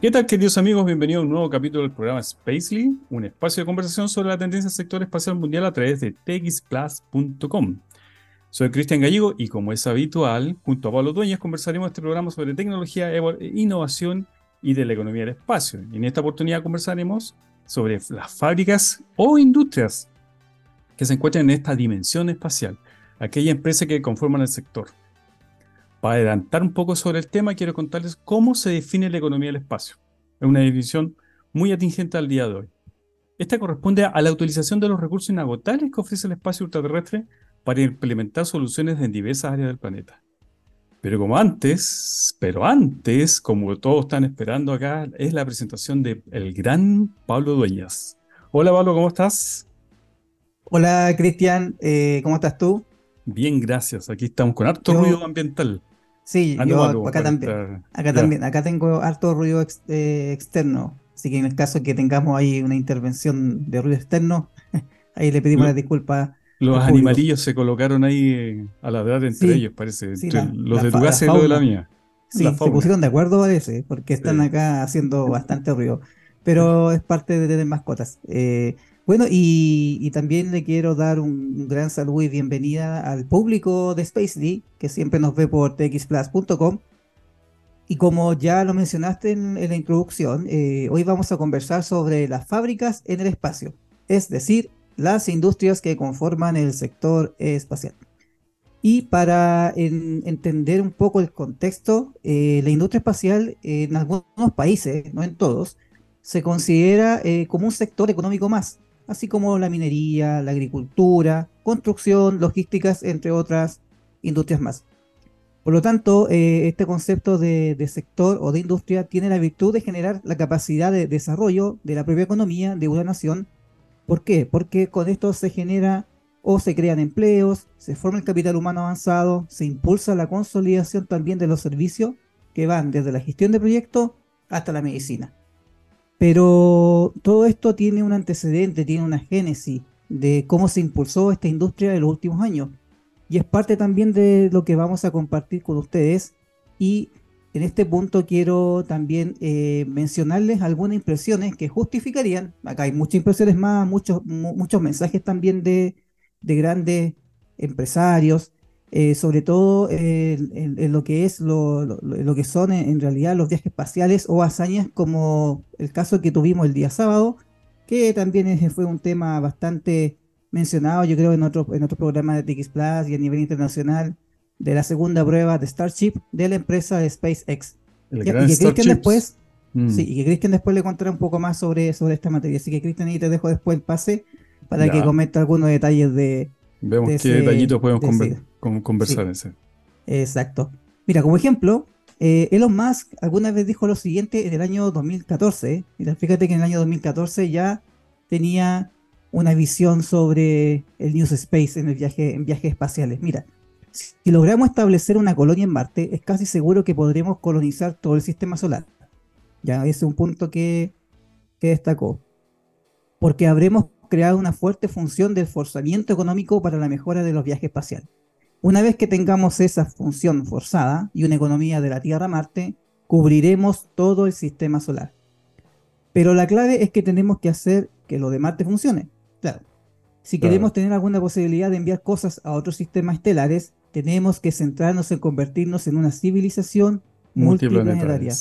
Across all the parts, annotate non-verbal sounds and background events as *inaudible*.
¿Qué tal, queridos amigos? Bienvenidos a un nuevo capítulo del programa Spacely, un espacio de conversación sobre la tendencia del sector espacial mundial a través de txplus.com. Soy Cristian Gallego y como es habitual, junto a Pablo Dueñas conversaremos este programa sobre tecnología, innovación y de la economía del espacio. Y en esta oportunidad conversaremos sobre las fábricas o industrias que se encuentran en esta dimensión espacial, aquella empresa que conforman el sector. Para adelantar un poco sobre el tema, quiero contarles cómo se define la economía del espacio. Es una definición muy atingente al día de hoy. Esta corresponde a la utilización de los recursos inagotables que ofrece el espacio ultraterrestre para implementar soluciones en diversas áreas del planeta. Pero como antes, pero antes, como todos están esperando acá, es la presentación del el gran Pablo Dueñas. Hola Pablo, ¿cómo estás? Hola Cristian, eh, ¿cómo estás tú? Bien, gracias. Aquí estamos con harto ruido ambiental. Sí, yo acá también. Acá también. Acá tengo harto ruido eh, externo. Así que en el caso que tengamos ahí una intervención de ruido externo, *laughs* ahí le pedimos la disculpa. Los animalillos se colocaron ahí eh, a la verdad entre ellos, parece. los de tu casa y los de la mía. Sí, se pusieron de acuerdo, parece, porque están acá haciendo *laughs* bastante ruido. Pero es parte de tener mascotas. Eh, bueno, y, también le quiero dar un, gran saludo y bienvenida al público de Space que siempre nos ve por txplus.com. Y como ya lo mencionaste en, la introducción, eh, hoy vamos a conversar sobre las fábricas en el espacio, es decir, las industrias que conforman el sector espacial. Y para entender un poco el contexto, eh, la industria espacial en algunos países, no en todos, se considera eh, como un sector económico más, así como la minería, la agricultura, construcción, logísticas, entre otras industrias más. Por lo tanto, eh, este concepto de, sector o de industria tiene la virtud de generar la capacidad de desarrollo de la propia economía de una nación. ¿Por qué? Porque con esto se genera o se crean empleos, se forma el capital humano avanzado, se impulsa la consolidación también de los servicios que van desde la gestión de proyectos hasta la medicina. Pero todo esto tiene un antecedente, tiene una génesis de cómo se impulsó esta industria en los últimos años. Y es parte también de lo que vamos a compartir con ustedes. Y en este punto quiero también eh, mencionarles algunas impresiones que justificarían, acá hay muchas impresiones más, muchos, muchos mensajes también de, de grandes empresarios, eh, sobre todo en, lo que es lo, que son en, realidad los viajes espaciales o hazañas como el caso que tuvimos el día sábado, que también fue un tema bastante mencionado, yo creo, en otro, en otro programa de TX Plus y a nivel internacional, de la segunda prueba de Starship de la empresa de SpaceX. y, que Cristian después, mm. sí, y que Cristian después le contará un poco más sobre, sobre esta materia. Así que Cristian, ahí te dejo después el pase para que comente algunos detalles de, Vemos qué detallitos podemos conversar. Ese. Exacto. Mira, como ejemplo, eh, Elon Musk alguna vez dijo lo siguiente en el año 2014. Mira, fíjate que en el año 2014 ya tenía una visión sobre el News Space en el viaje en viajes espaciales. Mira, si logramos establecer una colonia en Marte, es casi seguro que podremos colonizar todo el sistema solar. Ya, ese es un punto que, que destacó. Porque habremos creado una fuerte función de forzamiento económico para la mejora de los viajes espaciales. Una vez que tengamos esa función forzada y una economía de la Tierra a Marte, cubriremos todo el sistema solar. Pero la clave es que tenemos que hacer que lo de Marte funcione. Claro. Si queremos tener alguna posibilidad de enviar cosas a otros sistemas estelares, tenemos que centrarnos en convertirnos en una civilización multiplanetaria.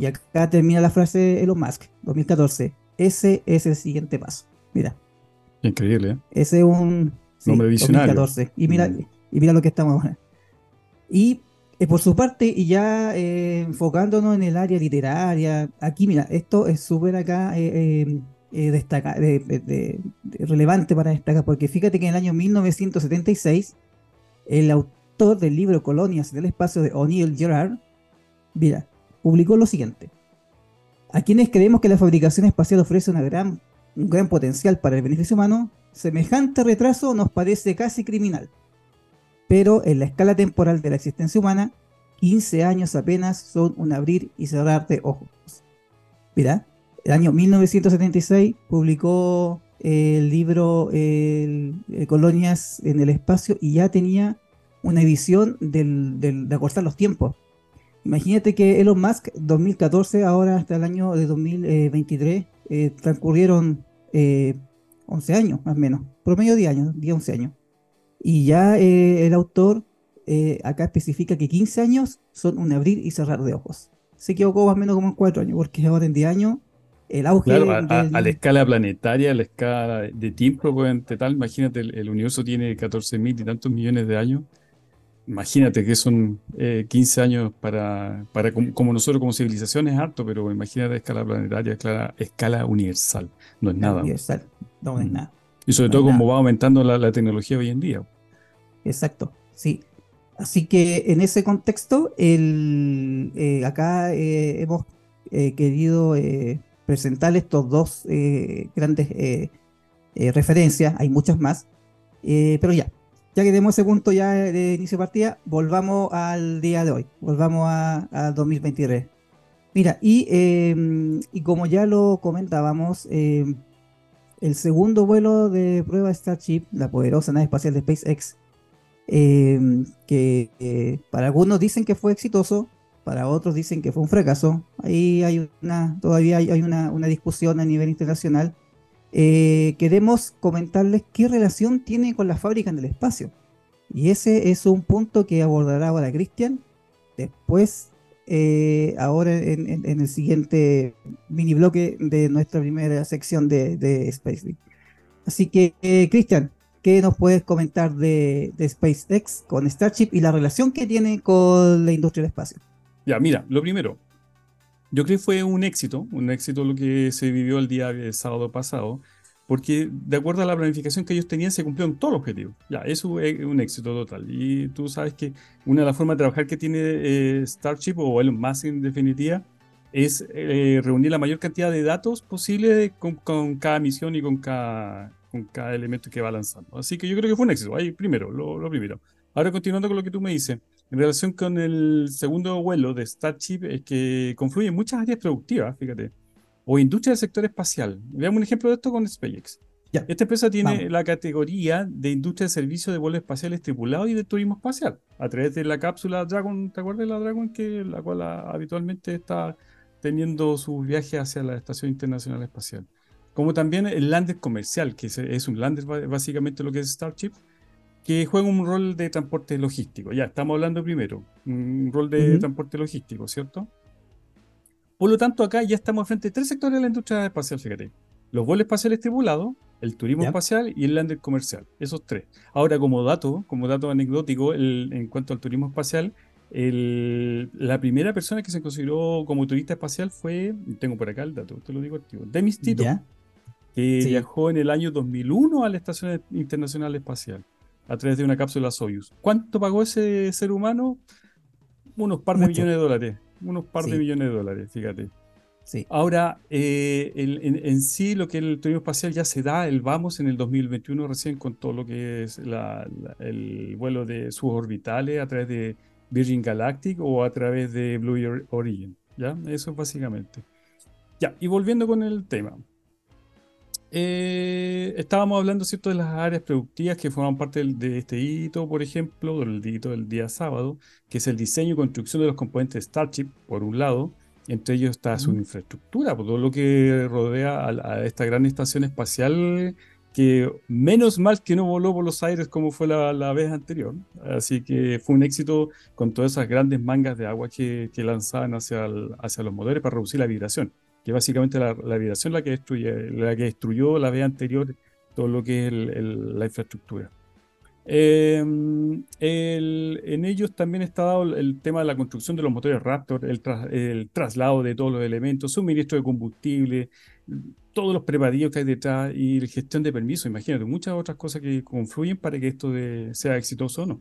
Y acá termina la frase de Elon Musk, 2014. Ese es el siguiente paso. Mira. Increíble, ¿eh? Ese es un nombre visionario. 2014. Y mira, mm. Y mira lo que estamos ahora. Y eh, por su parte, y ya eh, enfocándonos en el área literaria, aquí mira, esto es súper acá eh, destaca, relevante para destacar, porque fíjate que en el año 1976, el autor del libro Colonias del Espacio de O'Neill Gerard, mira, publicó lo siguiente. A quienes creemos que la fabricación espacial ofrece una gran un gran potencial para el beneficio humano, semejante retraso nos parece casi criminal. Pero en la escala temporal de la existencia humana, 15 años apenas son un abrir y cerrar de ojos. Mira, el año 1976 publicó el libro Colonias en el Espacio y ya tenía una visión de acortar los tiempos. Imagínate que Elon Musk, 2014, ahora hasta el año de 2023, eh, transcurrieron 11 años, más o menos, promedio de años, 10, 11 años. Y ya el autor acá especifica que 15 años son un abrir y cerrar de ojos. Se equivocó más o menos como en 4 años, porque ahora en 10 años el auge. a, la escala planetaria, a la escala de tiempo, pues, tal, imagínate, el, universo tiene 14 mil y tantos millones de años. Imagínate que son 15 años para, para como, nosotros como civilización es harto, pero imagínate a escala planetaria, escala, escala universal. No es nada. Universal, no es mm. nada. Y sobre todo como va aumentando la, tecnología hoy en día. Exacto, sí. Así que en ese contexto, el, eh, acá eh, hemos eh, querido presentar estos dos grandes referencias, hay muchas más, pero ya, ya que tenemos ese punto ya de inicio de partida, volvamos al día de hoy, volvamos a, 2023. Mira, y, em, y, como ya lo comentábamos, em, el segundo vuelo de prueba Starship, la poderosa nave espacial de SpaceX, em, que para algunos dicen que fue exitoso, para otros dicen que fue un fracaso. Ahí hay una, todavía hay, una, discusión a nivel internacional. Eh, queremos comentarles qué relación tiene con las fábricas del espacio. Y ese es un punto que abordará ahora Cristian. Después, eh, ahora en, el siguiente mini bloque de nuestra primera sección de, de SpaceX. Así que, eh, Cristian, ¿qué nos puedes comentar de, de SpaceX con Starship y la relación que tiene con la industria del espacio? Ya, mira, lo primero, yo creo que fue un éxito, un éxito lo que se vivió el día de sábado pasado, porque de acuerdo a la planificación que ellos tenían se cumplieron todos los objetivos. Ya, eso es un éxito total. Y tú sabes que una de las formas de trabajar que tiene eh, Starship o el más en definitiva es eh, reunir la mayor cantidad de datos posible con, cada misión y con cada, con cada elemento que va lanzando. Así que yo creo que fue un éxito. Ahí primero, lo, lo primero. Ahora continuando con lo que tú me dices. En relación con el segundo vuelo de Starship, es que confluyen muchas áreas productivas, fíjate, o industria del sector espacial. Veamos un ejemplo de esto con SpaceX. Esta empresa tiene la categoría de industria de servicio de vuelos espaciales tripulados y de turismo espacial, a través de la cápsula Dragon, ¿te acuerdas de la Dragon? Que la cual habitualmente está teniendo sus viajes hacia la Estación Internacional Espacial. Como también el lander comercial, que es un lander básicamente lo que es Starship, que juega un rol de transporte logístico. Ya, estamos hablando primero, un rol de transporte logístico, ¿cierto? Por lo tanto, acá ya estamos frente a tres sectores de la industria espacial, fíjate. Los vuelos espaciales tripulados, el turismo espacial y el lander comercial. Esos tres. Ahora, como dato, como dato anecdótico, en cuanto al turismo espacial, la primera persona que se consideró como turista espacial fue, tengo por acá el dato, te lo digo activo, Demis Tito, que viajó en el año 2001 a la Estación Internacional Espacial a través de una cápsula Soyuz. ¿Cuánto pagó ese ser humano? Unos par de millones de dólares. Unos par de millones de dólares, fíjate. Sí. Ahora, eh, en, sí, lo que el turismo espacial ya se da, el vamos en el 2021 recién con todo lo que es el vuelo de suborbitales a través de Virgin Galactic o a través de Blue Origin. ¿Ya? Eso básicamente. Ya, y volviendo con el tema. Eh, estábamos hablando ¿cierto? de las áreas productivas que forman parte de este hito, por ejemplo, del hito del día sábado, que es el diseño y construcción de los componentes de Starship, por un lado, entre ellos está su infraestructura, por todo lo que rodea a, esta gran estación espacial que menos mal que no voló por los aires como fue la, vez anterior. Así que fue un éxito con todas esas grandes mangas de agua que, lanzaban hacia, hacia los motores para reducir la vibración que básicamente la, la vibración la que, destruye, la que destruyó la vez anterior todo lo que es la infraestructura. Em, en ellos también está dado el, tema de la construcción de los motores Raptor, el, el, traslado de todos los elementos, suministro de combustible, todos los preparativos que hay detrás y la gestión de permisos, imagínate, muchas otras cosas que confluyen para que esto sea exitoso o no.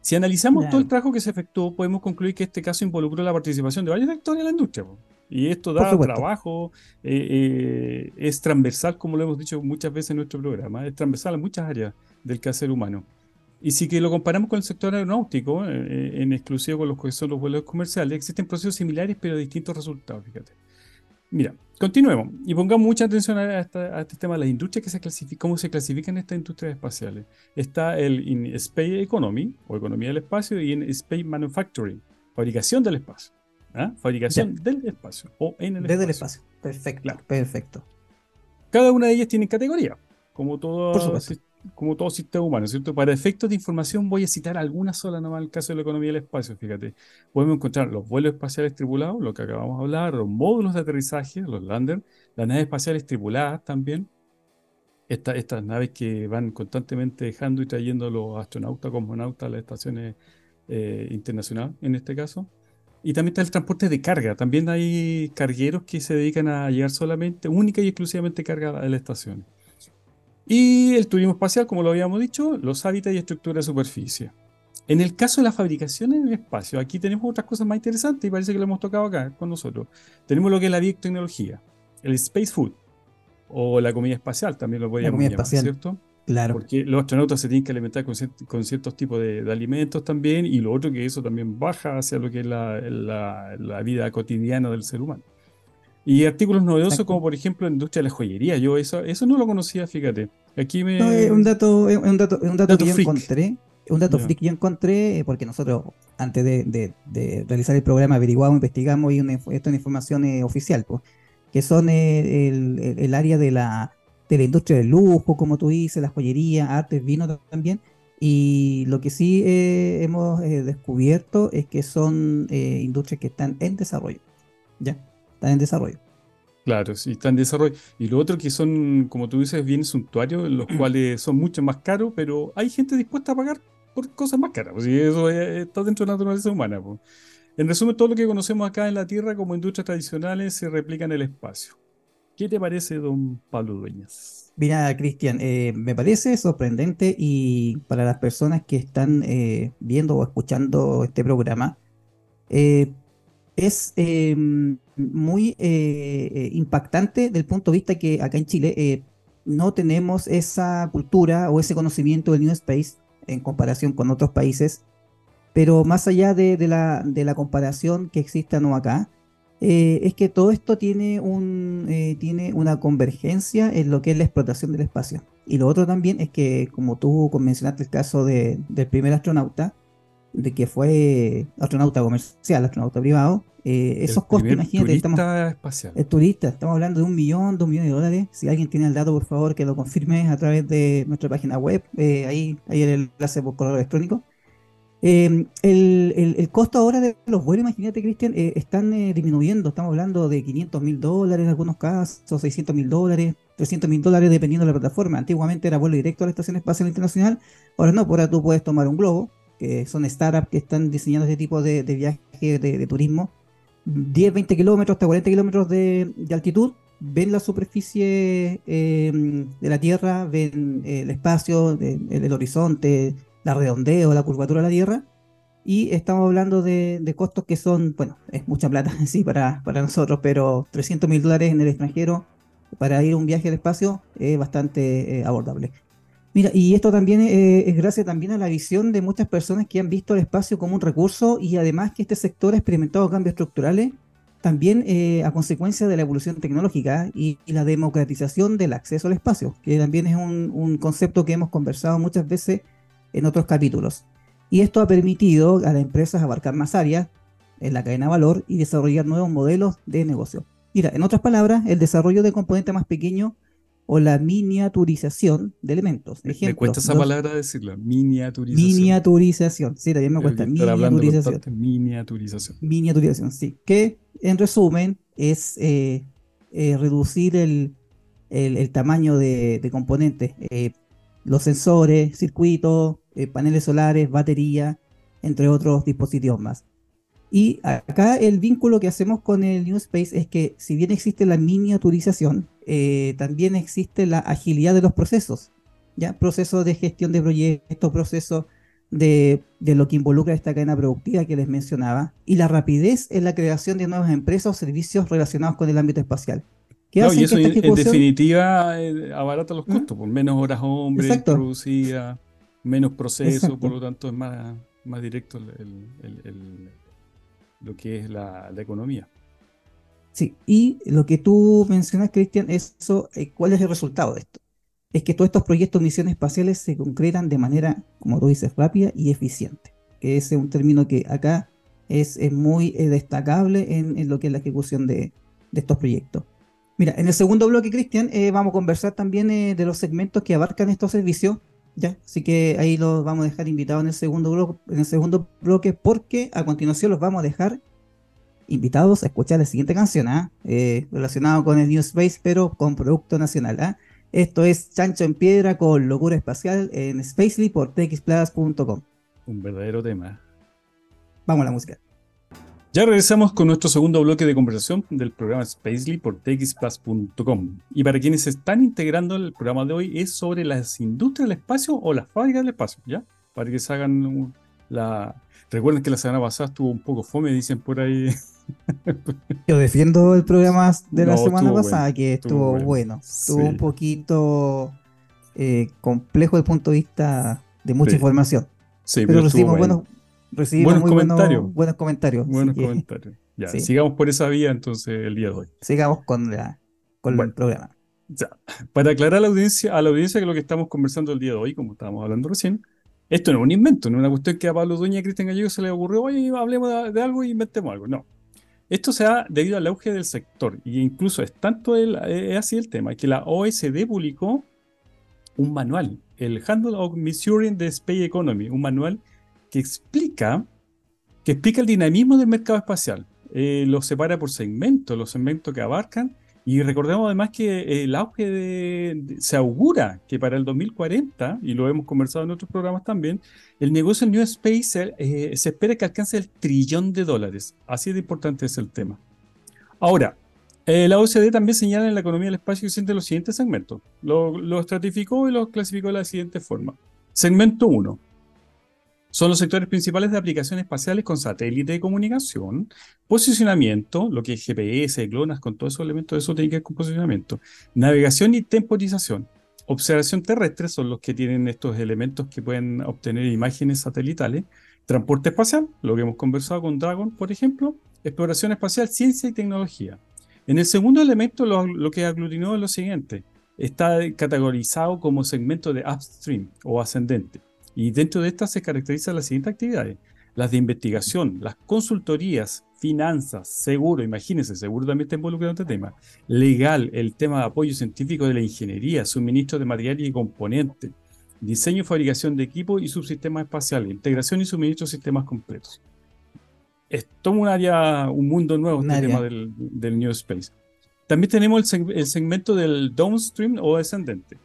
Si analizamos todo el trabajo que se efectuó, podemos concluir que este caso involucró la participación de varios actores de la industria. Y esto da trabajo, eh, eh, es transversal, como lo hemos dicho muchas veces en nuestro programa, es transversal a muchas áreas del quehacer humano. Y si que lo comparamos con el sector aeronáutico, eh, en exclusivo con los que son los vuelos comerciales, existen procesos similares pero distintos resultados, fíjate. Mira, continuemos y pongamos mucha atención a, este tema de las industrias que se clasifican, cómo se clasifican estas industrias espaciales. Está el in Space Economy, o economía del espacio, y en Space Manufacturing, fabricación del espacio. ¿Ah? Fabricación del espacio o en el Desde el espacio. Perfecto, perfecto. Cada una de ellas tiene categoría, como todo, como todo sistema humano, ¿cierto? Para efectos de información voy a citar alguna sola nomás en el caso de la economía del espacio, fíjate. Podemos encontrar los vuelos espaciales tripulados, lo que acabamos de hablar, los módulos de aterrizaje, los landers, las naves espaciales tripuladas también, estas naves que van constantemente dejando y trayendo a los astronautas, cosmonautas a las estaciones eh, internacionales, en este caso. Y también está el transporte de carga. También hay cargueros que se dedican a llevar solamente, única y exclusivamente carga a la estación. Y el turismo espacial, como lo habíamos dicho, los hábitats y estructura de superficie. En el caso de la fabricación en el espacio, aquí tenemos otras cosas más interesantes y parece que lo hemos tocado acá con nosotros. Tenemos lo que es la biotecnología, el space food, o la comida espacial, también lo podríamos llamar, espacial. ¿cierto? Claro. Porque los astronautas se tienen que alimentar con, ciertos tipos de, alimentos también, y lo otro que eso también baja hacia lo que es la, vida cotidiana del ser humano. Y artículos novedosos como por ejemplo la industria de la joyería, yo eso, eso no lo conocía, fíjate. Aquí me... No, es un dato, es un dato, un dato, que yo encontré, un dato freak que yo encontré, eh, porque nosotros antes de, realizar el programa averiguamos, investigamos y una, esta es una información eh, oficial, pues que son eh, el, área de la, de la industria del lujo, como tú dices, la joyería, artes, vino también. Y lo que sí eh, hemos eh, descubierto es que son industrias que están en desarrollo. Ya, están en desarrollo. Claro, sí, están en desarrollo. Y lo otro que son, como tú dices, bienes suntuarios, los cuales son mucho más caros, pero hay gente dispuesta a pagar por cosas más caras. Pues, y eso está dentro de la naturaleza humana. Pues. En resumen, todo lo que conocemos acá en la Tierra como industrias tradicionales se replica en el espacio. ¿Qué te parece, don Pablo Dueñas? Mira, Cristian, eh, me parece sorprendente y para las personas que están eh, viendo o escuchando este programa, eh, es muy impactante del punto de vista que acá en Chile no tenemos esa cultura o ese conocimiento del New Space en comparación con otros países pero más allá de, la, de la, comparación que existe no acá, eh, es que todo esto tiene, un, eh, tiene una convergencia en lo que es la explotación del espacio. Y lo otro también es que, como tú mencionaste el caso del primer astronauta, de que fue astronauta comercial, astronauta privado, eh, esos costos, imagínate, estamos, espacial. el turista, estamos hablando de un millón, dos millones de dólares. Si alguien tiene el dato, por favor, que lo confirme a través de nuestra página web, ahí, ahí el enlace por correo electrónico. Em, el, costo ahora de los vuelos, imagínate, Cristian, eh, están eh, disminuyendo. Estamos hablando de 500 mil dólares en algunos casos, 600 mil dólares, 300 mil dólares dependiendo de la plataforma. Antiguamente era vuelo directo a la Estación Espacial Internacional. Ahora no, ahora tú puedes tomar un globo, que son startups que están diseñando este tipo de, viaje de, turismo. 10, 20 kilómetros hasta 40 kilómetros de, altitud. Ven la superficie em, de la Tierra, ven el espacio, el horizonte, la redondeo, la curvatura de la Tierra. Y estamos hablando de, costos que son, bueno, es mucha plata *laughs* sí para, para nosotros, pero 300 mil dólares en el extranjero para ir un viaje al espacio es bastante eh, abordable. Mira, y esto también eh, es gracias también a la visión de muchas personas que han visto el espacio como un recurso y además que este sector ha experimentado cambios estructurales también eh, a consecuencia de la evolución tecnológica y, la democratización del acceso al espacio, que también es un, un concepto que hemos conversado muchas veces en otros capítulos. Y esto ha permitido a las empresas abarcar más áreas en la cadena de valor y desarrollar nuevos modelos de negocio. Mira, en otras palabras, el desarrollo de componentes más pequeños o la miniaturización de elementos. me cuesta esa palabra decirla, miniaturización. Miniaturización, sí, también me cuesta. Miniaturización. Miniaturización. Miniaturización, sí. Que en resumen es eh, eh, reducir el, tamaño de, componentes. Eh, los sensores, circuitos, eh, paneles solares, batería, entre otros dispositivos más. Y acá el vínculo que hacemos con el New Space es que si bien existe la miniaturización, eh, también existe la agilidad de los procesos, ¿ya? Procesos de gestión de proyectos, procesos de, de, lo que involucra esta cadena productiva que les mencionaba, y la rapidez en la creación de nuevas empresas o servicios relacionados con el ámbito espacial y eso en, definitiva eh, abarata los ¿Mm? costos, por menos horas hombre producidas, menos proceso, por lo tanto es más, más directo lo que es la, economía. Sí, y lo que tú mencionas, Cristian, eso, eh, ¿cuál es el resultado de esto? Es que todos estos proyectos de misiones espaciales se concretan de manera, como tú dices, rápida y eficiente. Que ese es un término que acá es, muy eh, destacable en, lo que es la ejecución de, estos proyectos. Mira, en el segundo bloque, Cristian, eh, vamos a conversar también de los segmentos que abarcan estos servicios. ¿ya? Así que ahí los vamos a dejar invitados en el segundo bloque, en el segundo bloque porque a continuación los vamos a dejar invitados a escuchar la siguiente canción, ¿ah? relacionado con el New Space, pero con producto nacional. ¿ah? Esto es Chancho en Piedra con Locura Espacial en Spacely por txplus.com. Un verdadero tema. Vamos a la música. Ya regresamos con nuestro segundo bloque de conversación del programa Spacely por txplus.com. Y para quienes están integrando el programa de hoy es sobre las industrias del espacio o las fábricas del espacio, ¿ya? Para que se hagan la... Recuerden que la semana pasada estuvo un poco fome, dicen por ahí *laughs* Yo defiendo el programa de la semana pasada, que estuvo, bueno. Estuvo un poquito eh, complejo desde el punto de vista de mucha información. pero, recibimos buenos, recibimos muy comentarios. Buenos, comentarios. Buenos comentarios. *laughs* Ya, sigamos por esa vía entonces el día de hoy. Sigamos con, la, con el programa. Ya. Para aclarar a la audiencia, a la audiencia que lo que estamos conversando el día de hoy, como estábamos hablando recién, esto no es un invento, no es una cuestión que a Pablo Dueña y a Cristian Gallego se le ocurrió, oye, hablemos de, algo y inventemos algo. No. Esto se da debido al auge del sector, y incluso es tanto el, es así el tema, que la OSD publicó un manual, el Handle of Measuring the Space Economy, un manual que explica, que explica el dinamismo del mercado espacial. Eh, lo separa por segmentos, los segmentos que abarcan, y recordemos además que el auge de, se augura que para el 2040, y lo hemos conversado en otros programas también, el negocio New Space eh, se espera que alcance el trillón de dólares. Así de importante es el tema. Ahora, eh, la OCDE también señala en la economía del espacio que siente los siguientes segmentos. Lo, lo estratificó y lo clasificó de la siguiente forma. Segmento 1, son los sectores principales de aplicaciones espaciales con satélite de comunicación, posicionamiento, lo que es GPS, GLONASS, con todos esos elementos, eso tiene que ver con posicionamiento, navegación y temporización. Observación terrestre son los que tienen estos elementos que pueden obtener imágenes satelitales. Transporte espacial, lo que hemos conversado con Dragon, por ejemplo. Exploración espacial, ciencia y tecnología. En el segundo elemento, lo, lo que aglutinó es lo siguiente. Está categorizado como segmento de upstream o ascendente. Y dentro de estas se caracterizan las siguientes actividades. Las de investigación, las consultorías, finanzas, seguro, imagínense, seguro también está involucrado en este tema. Legal, el tema de apoyo científico de la ingeniería, suministro de materiales y componentes, diseño y fabricación de equipos y subsistemas espaciales, integración y suministro de sistemas completos. Es todo un área, un mundo nuevo este tema del, New Space. También tenemos el, segmento del downstream o descendente.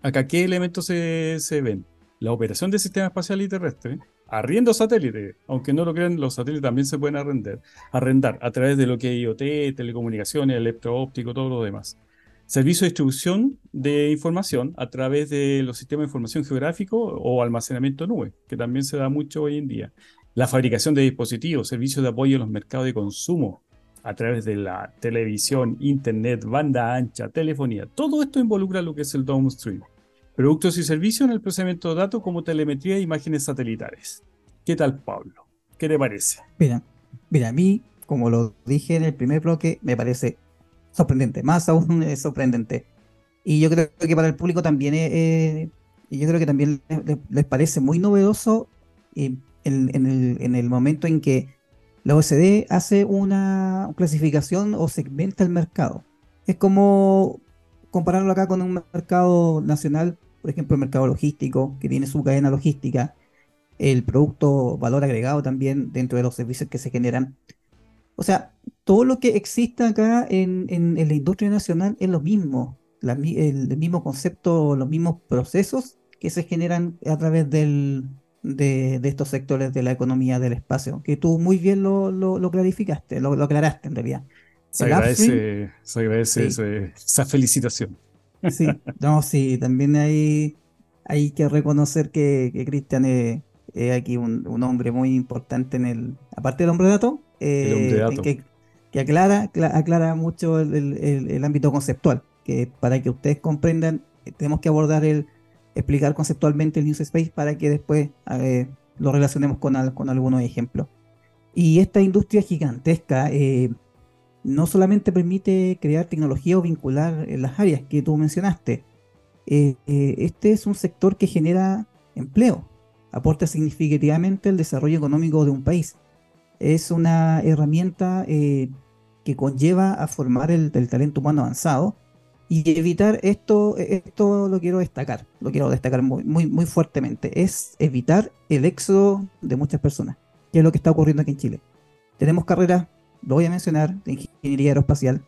Acá, ¿qué elementos se, se ven? La operación del sistema espacial y terrestre, arriendo satélites, aunque no lo crean, los satélites también se pueden arrendar, arrendar a través de lo que es IoT, telecomunicaciones, electro-óptico, todo lo demás. Servicio de distribución de información a través de los sistemas de información geográfico o almacenamiento nube, que también se da mucho hoy en día. La fabricación de dispositivos, servicios de apoyo a los mercados de consumo a través de la televisión, internet, banda ancha, telefonía. Todo esto involucra lo que es el downstream. Productos y servicios en el procesamiento de datos como telemetría e imágenes satelitales. ¿Qué tal, Pablo? ¿Qué te parece? Mira, mira, a mí, como lo dije en el primer bloque, me parece sorprendente, más aún *laughs* es sorprendente. Y yo creo que para el público también, eh, yo creo que también les, parece muy novedoso eh, en, el, momento en que la OCDE hace una clasificación o segmenta el mercado. Es como compararlo acá con un mercado nacional, por ejemplo, el mercado logístico, que tiene su cadena logística, el producto valor agregado también dentro de los servicios que se generan. O sea, todo lo que existe acá en, la industria nacional es lo mismo, el, mismo concepto, los mismos procesos que se generan a través del, de, estos sectores de la economía del espacio, que tú muy bien lo, clarificaste, lo, lo aclaraste en realidad. Se agradece, se agradece esa felicitación. Sí, no, sí, también hay, hay que reconocer que, que Cristian es, aquí un, hombre muy importante en el, aparte del hombre dato, eh, Que, que, aclara, aclara mucho el, ámbito conceptual, que para que ustedes comprendan, tenemos que abordar el, explicar conceptualmente el News Space para que después eh, lo relacionemos con, con algunos ejemplos. Y esta industria gigantesca, eh, no solamente permite crear tecnología o vincular en las áreas que tú mencionaste, eh, eh, este es un sector que genera empleo, aporta significativamente el desarrollo económico de un país. es una herramienta eh, que conlleva a formar el, talento humano avanzado y evitar esto, esto lo quiero destacar, lo quiero destacar muy, muy, muy fuertemente, es evitar el éxodo de muchas personas, que es lo que está ocurriendo aquí en Chile. Tenemos carreras, lo voy a mencionar, de ingeniería aeroespacial,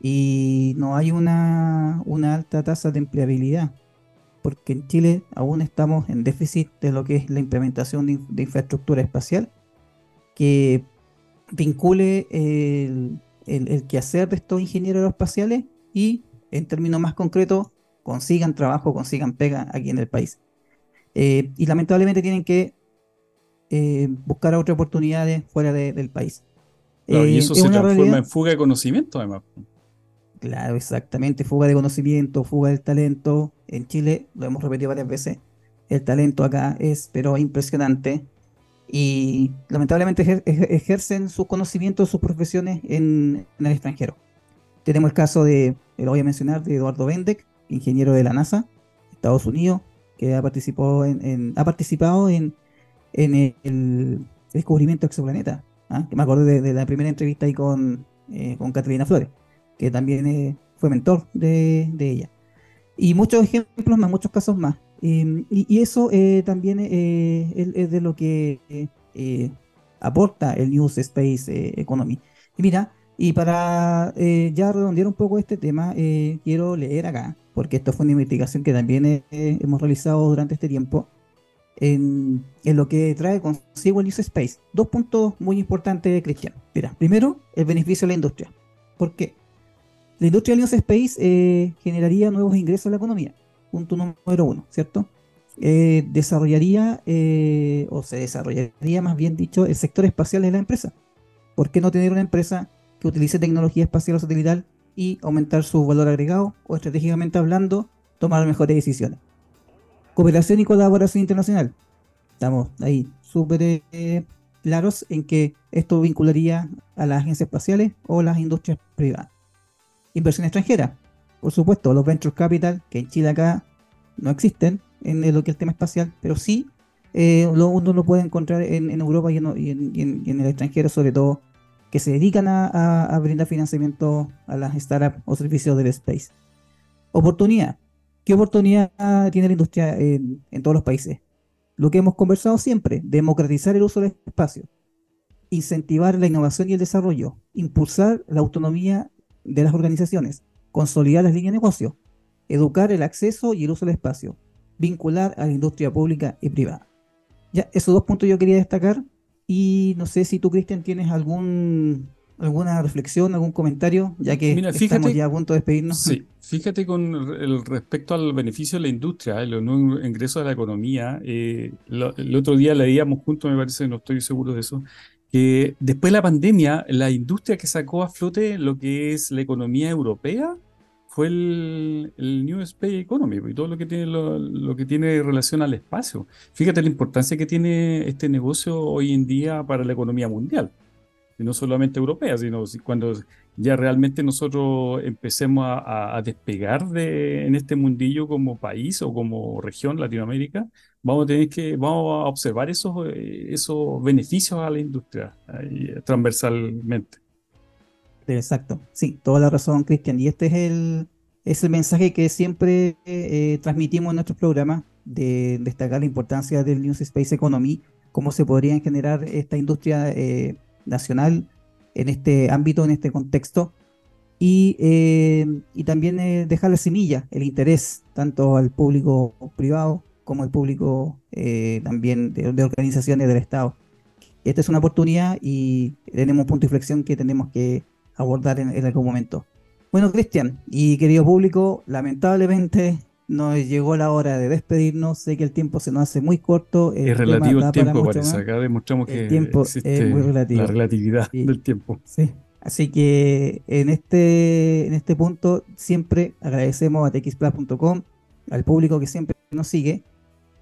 y no hay una, una alta tasa de empleabilidad, porque en Chile aún estamos en déficit de lo que es la implementación de, infraestructura espacial que vincule el, el, quehacer de estos ingenieros aeroespaciales y, en términos más concretos, consigan trabajo, consigan pega aquí en el país. Eh, y lamentablemente tienen que eh, buscar otras oportunidades fuera del país. Y eh, eso se transforma en fuga de conocimiento, además. Claro, exactamente. Fuga de conocimiento, fuga del talento. En Chile, lo hemos repetido varias veces, el talento acá es, pero impresionante. Y lamentablemente ejercen sus conocimientos, sus profesiones en, el extranjero. Tenemos el caso de, lo voy a mencionar, de Eduardo Bendek, ingeniero de la NASA, Estados Unidos, que ha participado en, ha participado en, el, descubrimiento de exoplaneta. ¿Ah? Que me acuerdo de, la primera entrevista ahí con, eh, con Catalina Flores que también eh, fue mentor de, ella. Y muchos ejemplos más, muchos casos más. y, eso eh, también eh, es, de lo que aporta el News Space Economy. Y mira, y para ya redondear un poco este tema, quiero leer acá, porque esto fue una investigación que también hemos realizado durante este tiempo, en, lo que trae consigo el News Space. Dos puntos muy importantes, Cristian. Mira, primero, el beneficio de la industria. ¿Por qué? La industria de News Space eh, generaría nuevos ingresos a la economía. Punto número uno, ¿cierto? Eh, desarrollaría, eh, o se desarrollaría más bien dicho, el sector espacial de la empresa. ¿Por qué no tener una empresa que utilice tecnología espacial o satelital y aumentar su valor agregado o estratégicamente hablando, tomar mejores decisiones? Cooperación y colaboración internacional. Estamos ahí súper claros en que esto vincularía a las agencias espaciales o las industrias privadas. Inversión extranjera, por supuesto, los venture capital, que en Chile acá no existen en lo que es el tema espacial, pero sí eh, uno lo puede encontrar en, Europa y en, el extranjero, sobre todo, que se dedican a, brindar financiamiento a las startups o servicios del space. Oportunidad. ¿Qué oportunidad tiene la industria en, todos los países? Lo que hemos conversado siempre, democratizar el uso del espacio, incentivar la innovación y el desarrollo, impulsar la autonomía de las organizaciones, consolidar las líneas de negocio, educar el acceso y el uso del espacio, vincular a la industria pública y privada. Ya, esos dos puntos yo quería destacar y no sé si tú, Cristian, tienes algún alguna reflexión, algún comentario, ya que estamos ya a punto de despedirnos. Sí, fíjate con el respecto al beneficio de la industria, los nuevos ingresos a la economía. Eh, el otro día leíamos juntos, me parece, no estoy seguro de eso, después de la pandemia, la industria que sacó a flote lo que es la economía europea fue el, New Space Economy y todo lo que tiene lo, que tiene relación al espacio. Fíjate la importancia que tiene este negocio hoy en día para la economía mundial, no solamente europea, sino cuando ya realmente nosotros empecemos a, despegar de, en este mundillo como país o como región Latinoamérica, vamos a tener que, vamos a observar esos, eh, esos beneficios a la industria transversalmente. Exacto, sí, toda la razón, Cristian. Y este es el, es el mensaje que siempre eh, transmitimos en nuestros programas de destacar la importancia del New Space Economy, cómo se podría generar esta industria eh, nacional en este ámbito, en este contexto, y, eh, y también eh, dejar la semilla, el interés tanto al público privado como al público eh, también de, organizaciones del Estado. Esta es una oportunidad y tenemos un punto de inflexión que tenemos que abordar en, en algún momento. Bueno, Cristian y querido público, lamentablemente nos llegó la hora de despedirnos. Sé que el tiempo se nos hace muy corto. es relativo el tiempo, parece. Acá demostramos que tiempo existe muy relativo. la relatividad del tiempo. Sí. Así que en este, en este punto siempre agradecemos a txplus.com, al público que siempre nos sigue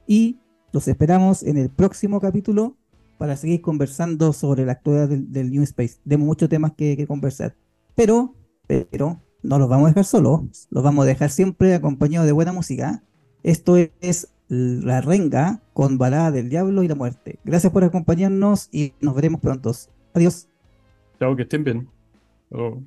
y los esperamos en el próximo capítulo para seguir conversando sobre la actualidad del, New Space. Tenemos muchos temas que, que conversar. Pero, pero no los vamos a dejar solos, los vamos a dejar siempre acompañados de buena música. Esto es La Renga con Balada del Diablo y la Muerte. Gracias por acompañarnos y nos veremos pronto. Adiós. Chao, que estén bien. Luego.